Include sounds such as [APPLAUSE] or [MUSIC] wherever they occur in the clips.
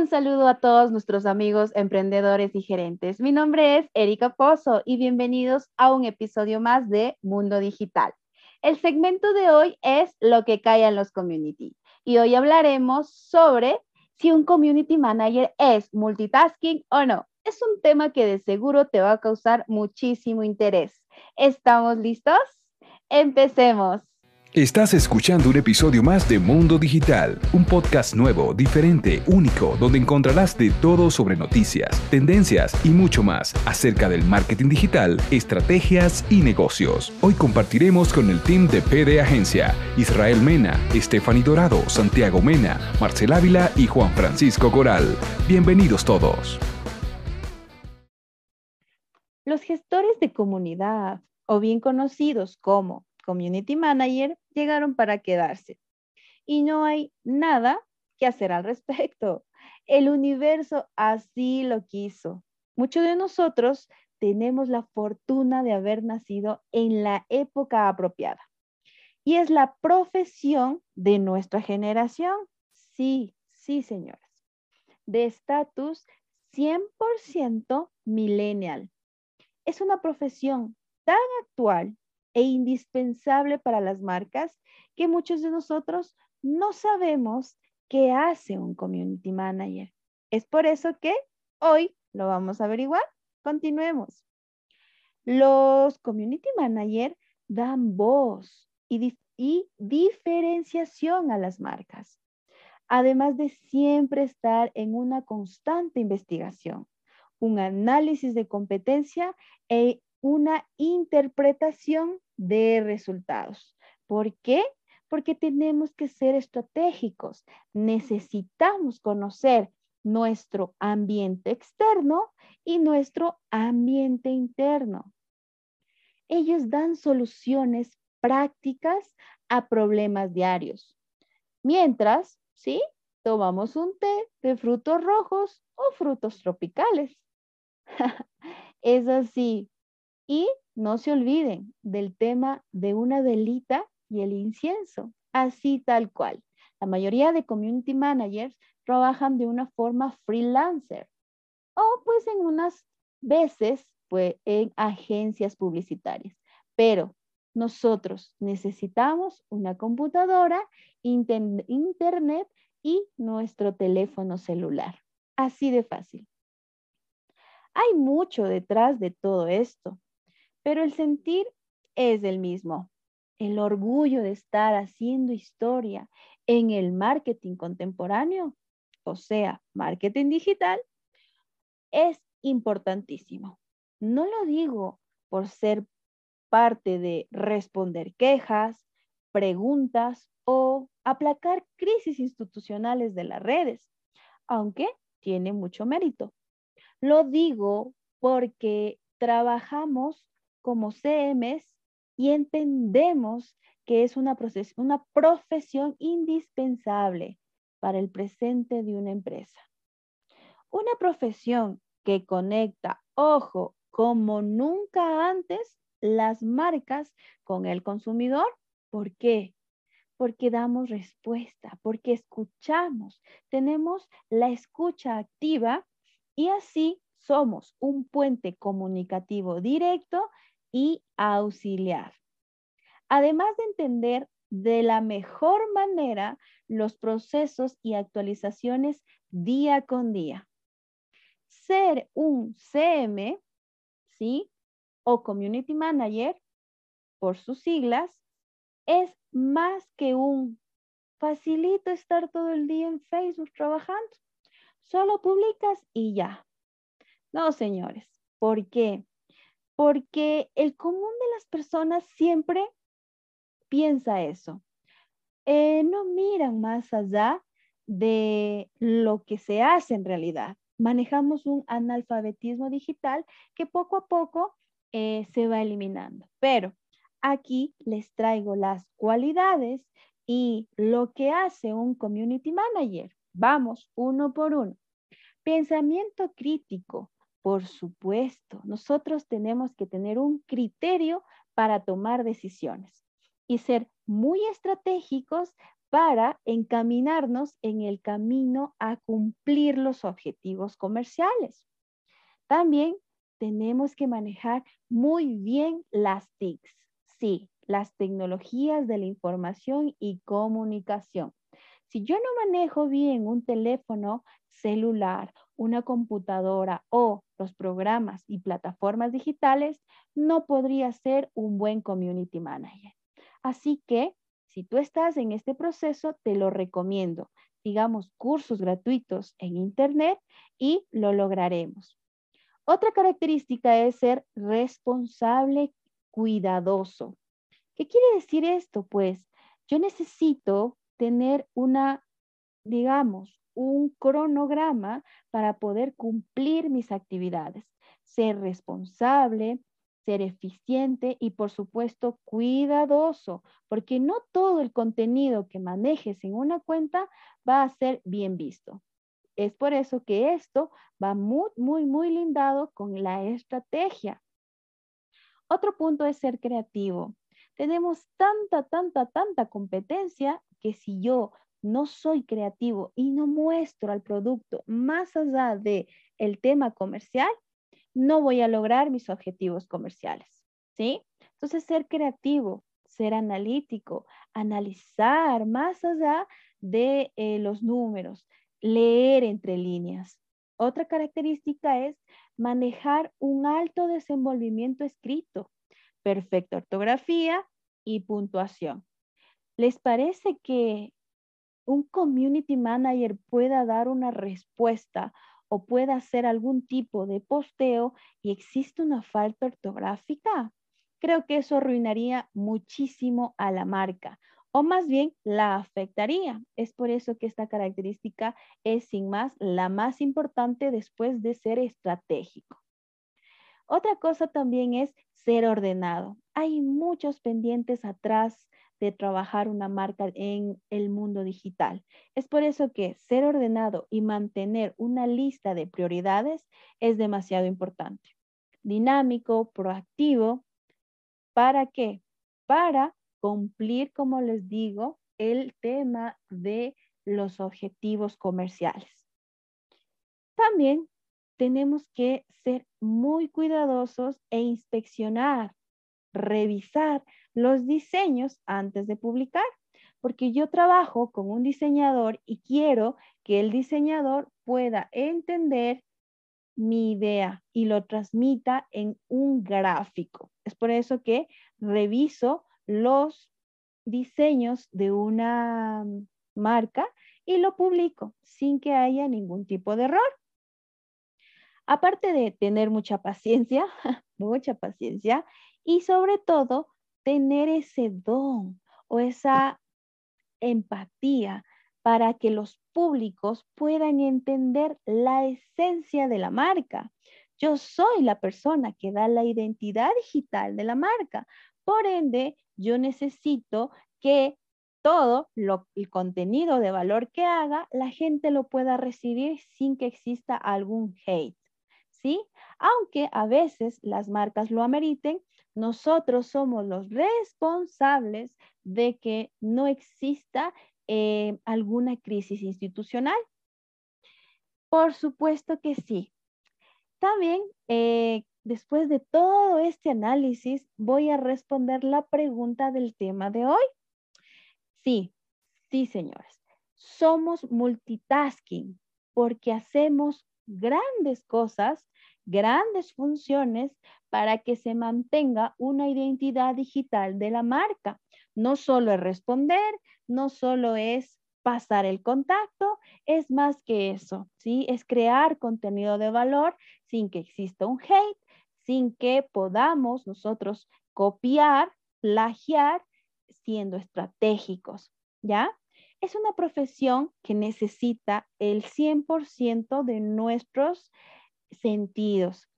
Un saludo a todos nuestros amigos emprendedores y gerentes. Mi nombre es Erika Pozo y bienvenidos a un episodio más de Mundo Digital. El segmento de hoy es lo que cae en los community y hoy hablaremos sobre si un community manager es multitasking o no. Es un tema que de seguro te va a causar muchísimo interés. ¿Estamos listos? Empecemos. Estás escuchando un episodio más de Mundo Digital, un podcast nuevo, diferente, único, donde encontrarás de todo sobre noticias, tendencias y mucho más acerca del marketing digital, estrategias y negocios. Hoy compartiremos con el team de PD Agencia, Israel Mena, Stephanie Dorado, Santiago Mena, Marcel Ávila y Juan Francisco Coral. Bienvenidos todos. Los gestores de comunidad, o bien conocidos como community manager, llegaron para quedarse. Y no hay nada que hacer al respecto. El universo así lo quiso. Muchos de nosotros tenemos la fortuna de haber nacido en la época apropiada. Y es la profesión de nuestra generación. Sí, sí, señoras. De estatus 100% millennial. Es una profesión tan actual e indispensable para las marcas que muchos de nosotros no sabemos qué hace un community manager. Es por eso que hoy lo vamos a averiguar. Continuemos. Los community manager dan voz y, diferenciación a las marcas, además de siempre estar en una constante investigación, un análisis de competencia e una interpretación de resultados. ¿Por qué? Porque tenemos que ser estratégicos. Necesitamos conocer nuestro ambiente externo y nuestro ambiente interno. Ellos dan soluciones prácticas a problemas diarios. Mientras, ¿sí? Tomamos un té de frutos rojos o frutos tropicales. [LAUGHS] es así, y no se olviden del tema de una velita y el incienso, así tal cual. La mayoría de community managers trabajan de una forma freelancer o pues en unas veces pues en agencias publicitarias. Pero nosotros necesitamos una computadora, internet y nuestro teléfono celular. Así de fácil. Hay mucho detrás de todo esto pero el sentir es el mismo. El orgullo de estar haciendo historia en el marketing contemporáneo, o sea, marketing digital, es importantísimo. No lo digo por ser parte de responder quejas, preguntas o aplacar crisis institucionales de las redes, aunque tiene mucho mérito. Lo digo porque trabajamos como CMs y entendemos que es una, una profesión indispensable para el presente de una empresa. Una profesión que conecta, ojo, como nunca antes, las marcas con el consumidor. ¿Por qué? Porque damos respuesta, porque escuchamos, tenemos la escucha activa y así somos un puente comunicativo directo y auxiliar. Además de entender de la mejor manera los procesos y actualizaciones día con día. Ser un CM, ¿sí? O Community Manager, por sus siglas, es más que un facilito estar todo el día en Facebook trabajando. Solo publicas y ya. No, señores. ¿Por qué? Porque el común de las personas siempre piensa eso. Eh, no miran más allá de lo que se hace en realidad. Manejamos un analfabetismo digital que poco a poco eh, se va eliminando. Pero aquí les traigo las cualidades y lo que hace un community manager. Vamos, uno por uno. Pensamiento crítico, por supuesto, nosotros tenemos que tener un criterio para tomar decisiones y ser muy estratégicos para encaminarnos en el camino a cumplir los objetivos comerciales. También tenemos que manejar muy bien las TICs. Sí, las tecnologías de la información y comunicación. Si yo no manejo bien un teléfono celular, una computadora o los programas y plataformas digitales, no podría ser un buen community manager. Así que si tú estás en este proceso, te lo recomiendo. Digamos cursos gratuitos en Internet y lo lograremos. Otra característica es ser responsable, cuidadoso. ¿Qué quiere decir esto? Pues yo necesito tener una, digamos, un cronograma para poder cumplir mis actividades, ser responsable, ser eficiente y por supuesto cuidadoso, porque no todo el contenido que manejes en una cuenta va a ser bien visto. Es por eso que esto va muy, muy, muy lindado con la estrategia. Otro punto es ser creativo. Tenemos tanta, tanta, tanta competencia que si yo no soy creativo y no muestro al producto más allá de el tema comercial, no voy a lograr mis objetivos comerciales, ¿sí? Entonces, ser creativo, ser analítico, analizar más allá de eh, los números, leer entre líneas. Otra característica es manejar un alto desenvolvimiento escrito, perfecta ortografía y puntuación. ¿Les parece que un community manager pueda dar una respuesta o pueda hacer algún tipo de posteo y existe una falta ortográfica? Creo que eso arruinaría muchísimo a la marca o más bien la afectaría. Es por eso que esta característica es sin más la más importante después de ser estratégico. Otra cosa también es ser ordenado. Hay muchos pendientes atrás de trabajar una marca en el mundo digital. Es por eso que ser ordenado y mantener una lista de prioridades es demasiado importante. Dinámico, proactivo. ¿Para qué? Para cumplir, como les digo, el tema de los objetivos comerciales. También tenemos que ser muy cuidadosos e inspeccionar, revisar los diseños antes de publicar, porque yo trabajo con un diseñador y quiero que el diseñador pueda entender mi idea y lo transmita en un gráfico. Es por eso que reviso los diseños de una marca y lo publico sin que haya ningún tipo de error. Aparte de tener mucha paciencia, [LAUGHS] mucha paciencia y sobre todo tener ese don o esa empatía para que los públicos puedan entender la esencia de la marca. Yo soy la persona que da la identidad digital de la marca. Por ende, yo necesito que todo lo, el contenido de valor que haga, la gente lo pueda recibir sin que exista algún hate, ¿sí? Aunque a veces las marcas lo ameriten, nosotros somos los responsables de que no exista eh, alguna crisis institucional. Por supuesto que sí. También eh, Después de todo este análisis, voy a responder la pregunta del tema de hoy. Sí, sí, señores. Somos multitasking porque hacemos grandes cosas, grandes funciones para que se mantenga una identidad digital de la marca. No solo es responder, no solo es pasar el contacto, es más que eso, ¿sí? Es crear contenido de valor sin que exista un hate, sin que podamos nosotros copiar, plagiar, siendo estratégicos, ¿ya? Es una profesión que necesita el 100% de nuestros sentidos,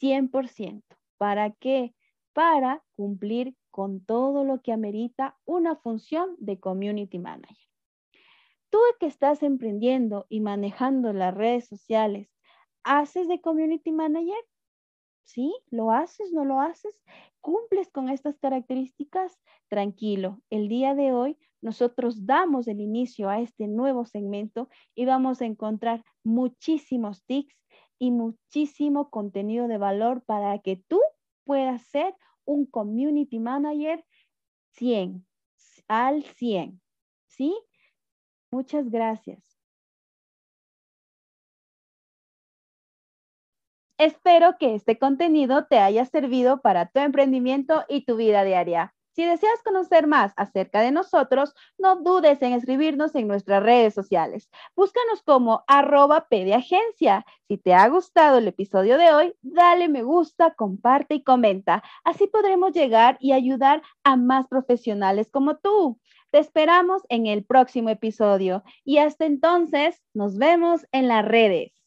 100%. ¿Para qué? Para cumplir con todo lo que amerita una función de community manager. Tú que estás emprendiendo y manejando las redes sociales, ¿haces de community manager? ¿Sí? ¿Lo haces? ¿No lo haces? ¿Cumples con estas características? Tranquilo, el día de hoy nosotros damos el inicio a este nuevo segmento y vamos a encontrar muchísimos tips y muchísimo contenido de valor para que tú puedas ser un community manager 100, al 100. ¿Sí? Muchas gracias. Espero que este contenido te haya servido para tu emprendimiento y tu vida diaria. Si deseas conocer más acerca de nosotros, no dudes en escribirnos en nuestras redes sociales. Búscanos como arroba pediagencia. Si te ha gustado el episodio de hoy, dale me gusta, comparte y comenta. Así podremos llegar y ayudar a más profesionales como tú. Te esperamos en el próximo episodio y hasta entonces nos vemos en las redes.